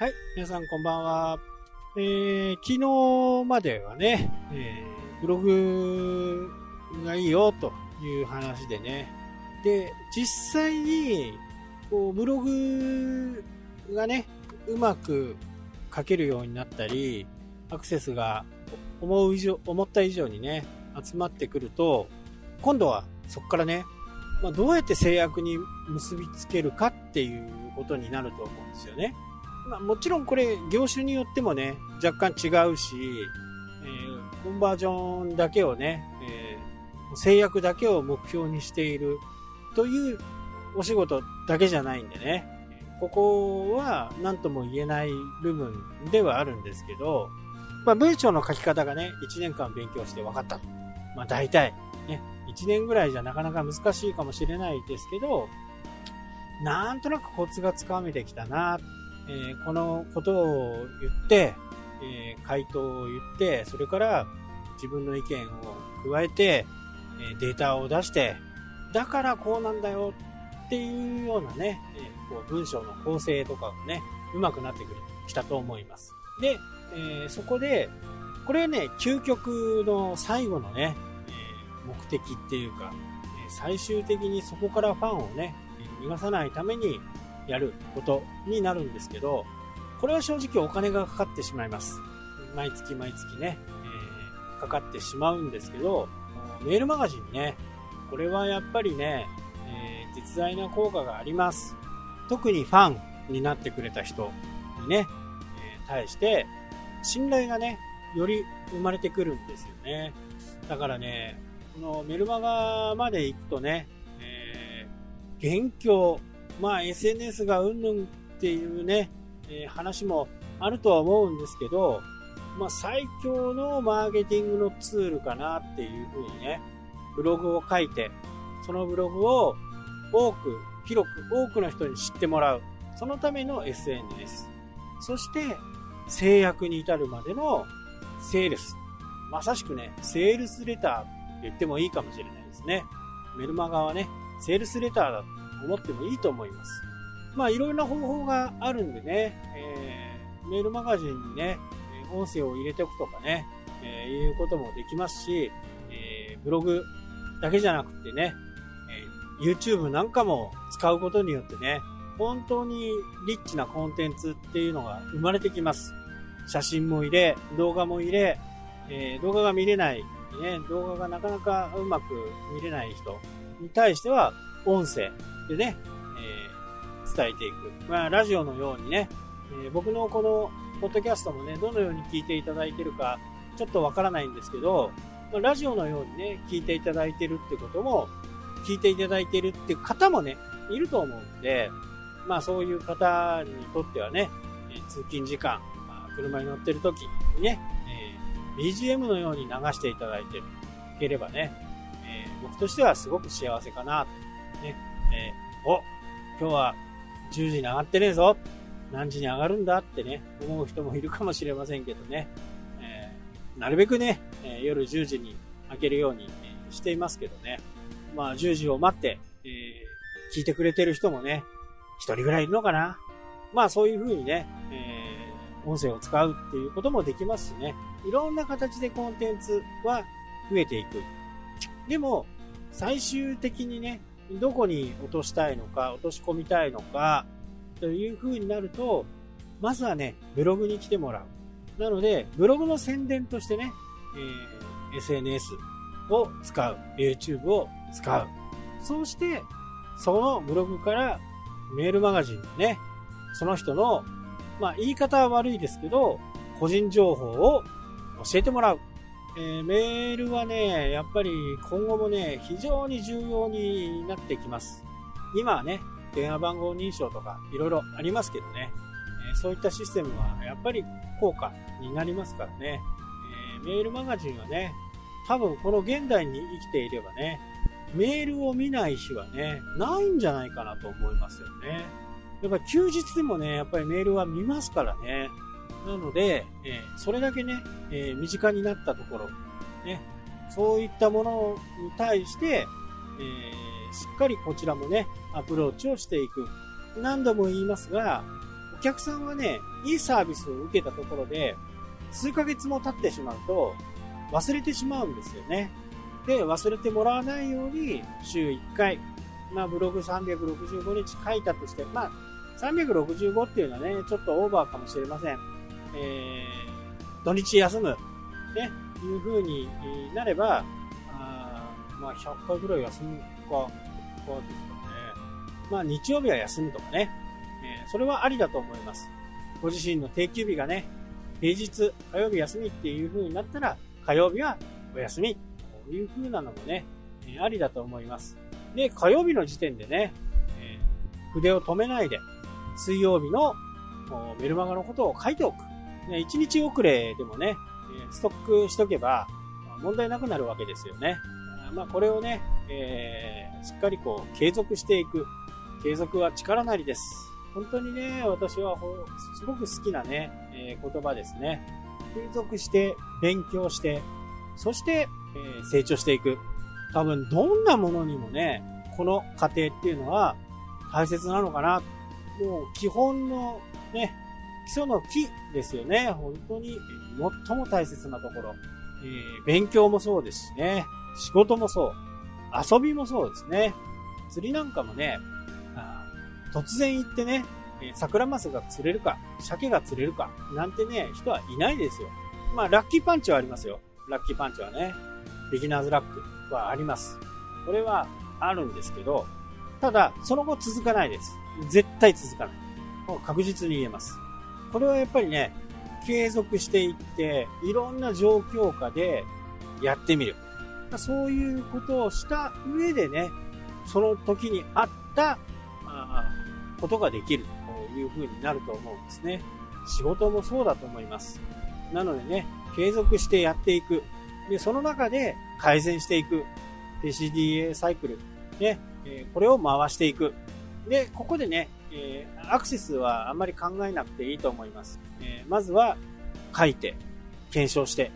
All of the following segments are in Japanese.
はい、皆さんこんばんは。えー、昨日まではね、えー、ブログがいいよという話でね。で、実際に、こう、ブログがね、うまく書けるようになったり、アクセスが思う以上、思った以上にね、集まってくると、今度はそこからね、まあ、どうやって制約に結びつけるかっていうことになると思うんですよね。まあ、もちろんこれ業種によってもね、若干違うし、えー、コンバージョンだけをね、えー、制約だけを目標にしているというお仕事だけじゃないんでね、ここは何とも言えない部分ではあるんですけど、まあ、文章の書き方がね、1年間勉強して分かった。まあ大体、ね、1年ぐらいじゃなかなか難しいかもしれないですけど、なんとなくコツがつかめてきたな、えー、このことを言って、えー、回答を言って、それから自分の意見を加えて、え、データを出して、だからこうなんだよっていうようなね、え、こう文章の構成とかがね、うまくなってくる、きたと思います。で、え、そこで、これね、究極の最後のね、え、目的っていうか、最終的にそこからファンをね、逃がさないためにやることになるんですけど、これは正直お金がかかってしまいます。毎月毎月ね、えー、かかってしまうんですけど、メールマガジンね、これはやっぱりね、えー、実在な効果があります。特にファンになってくれた人にね、えー、対して、信頼がね、より生まれてくるんですよね。だからね、このメルマガまで行くとね、えー、元凶、まあ SNS がうんぬんっていうね、えー、話もあるとは思うんですけど、まあ最強のマーケティングのツールかなっていうふうにね、ブログを書いて、そのブログを多く、広く多くの人に知ってもらう。そのための SNS。そして、制約に至るまでのセールス。まさしくね、セールスレターって言ってもいいかもしれないですね。メルマガはね、セールスレターだ思ってもいいと思います。まあいろいろな方法があるんでね、えー、メールマガジンにね、音声を入れておくとかね、えー、いうこともできますし、えー、ブログだけじゃなくてね、えー、YouTube なんかも使うことによってね、本当にリッチなコンテンツっていうのが生まれてきます。写真も入れ、動画も入れ、えー、動画が見れない、ね、動画がなかなかうまく見れない人に対しては、音声でね、えー、伝えていく。まあ、ラジオのようにね、えー、僕のこの、ポッドキャストもね、どのように聞いていただいてるか、ちょっとわからないんですけど、まあ、ラジオのようにね、聞いていただいてるってことも、聞いていただいてるって方もね、いると思うんで、まあそういう方にとってはね、え通勤時間、まあ車に乗ってる時にね、えー、BGM のように流していただいていければね、えー、僕としてはすごく幸せかなと。ね、えー、お、今日は10時に上がってねえぞ何時に上がるんだってね、思う人もいるかもしれませんけどね、えー、なるべくね、え夜10時に開けるようにしていますけどね、まあ10時を待って、え聞いてくれてる人もね、一人ぐらいいるのかなまあそういう風にね、え音声を使うっていうこともできますしね。いろんな形でコンテンツは増えていく。でも、最終的にね、どこに落としたいのか、落とし込みたいのか、という風になると、まずはね、ブログに来てもらう。なので、ブログの宣伝としてね、えー、SNS を使う。YouTube を使う。そうして、そのブログからメールマガジンにね、その人のまあ、言い方は悪いですけど、個人情報を教えてもらう。えー、メールはね、やっぱり今後もね、非常に重要になってきます。今はね、電話番号認証とかいろいろありますけどね、えー、そういったシステムはやっぱり効果になりますからね、えー、メールマガジンはね、多分この現代に生きていればね、メールを見ない日はね、ないんじゃないかなと思いますよね。やっぱり休日でもね、やっぱりメールは見ますからね。なので、えー、それだけね、えー、身近になったところ、ね、そういったものに対して、えー、しっかりこちらもね、アプローチをしていく。何度も言いますが、お客さんはね、いいサービスを受けたところで、数ヶ月も経ってしまうと、忘れてしまうんですよね。で、忘れてもらわないように、週1回、まあ、ブログ365日書いたとして、まあ、365っていうのはね、ちょっとオーバーかもしれません。えー、土日休む、ね、いう風になれば、あまあ、100回ぐらい休むか、かですかね。まあ、日曜日は休むとかね、えー、それはありだと思います。ご自身の定休日がね、平日、火曜日休みっていう風になったら、火曜日はお休み、こういう風なのもね、えー、ありだと思います。で、火曜日の時点でね、えー、筆を止めないで、水曜日のメルマガのことを書いておく。ね、1日遅れでもね、ストックしとけば問題なくなるわけですよね。まあ、これをね、えー、しっかりこう継続していく。継続は力なりです。本当にね、私はすごく好きなね、えー、言葉ですね。継続して、勉強して、そして、えー、成長していく。多分、どんなものにもね、この過程っていうのは大切なのかな。もう基本のね、基礎の木ですよね。本当に最も大切なところ。えー、勉強もそうですしね。仕事もそう。遊びもそうですね。釣りなんかもね、突然行ってね、桜マスが釣れるか、鮭が釣れるか、なんてね、人はいないですよ。まあ、ラッキーパンチはありますよ。ラッキーパンチはね。ビギナーズラックはあります。これはあるんですけど、ただ、その後続かないです。絶対続かない。もう確実に言えます。これはやっぱりね、継続していって、いろんな状況下でやってみる。そういうことをした上でね、その時にあったことができるという風になると思うんですね。仕事もそうだと思います。なのでね、継続してやっていく。で、その中で改善していく。PCDA サイクル。ね、これを回していく。で、ここでね、えー、アクセスはあんまり考えなくていいと思います。えー、まずは書いて、検証して、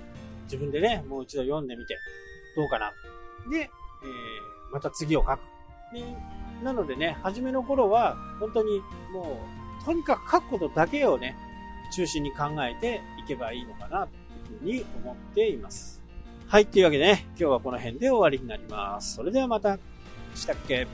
自分でね、もう一度読んでみて、どうかな。で、えー、また次を書く。でなのでね、初めの頃は、本当にもう、とにかく書くことだけをね、中心に考えていけばいいのかな、というふうに思っています。はい、というわけでね、今日はこの辺で終わりになります。それではまた、したっけ？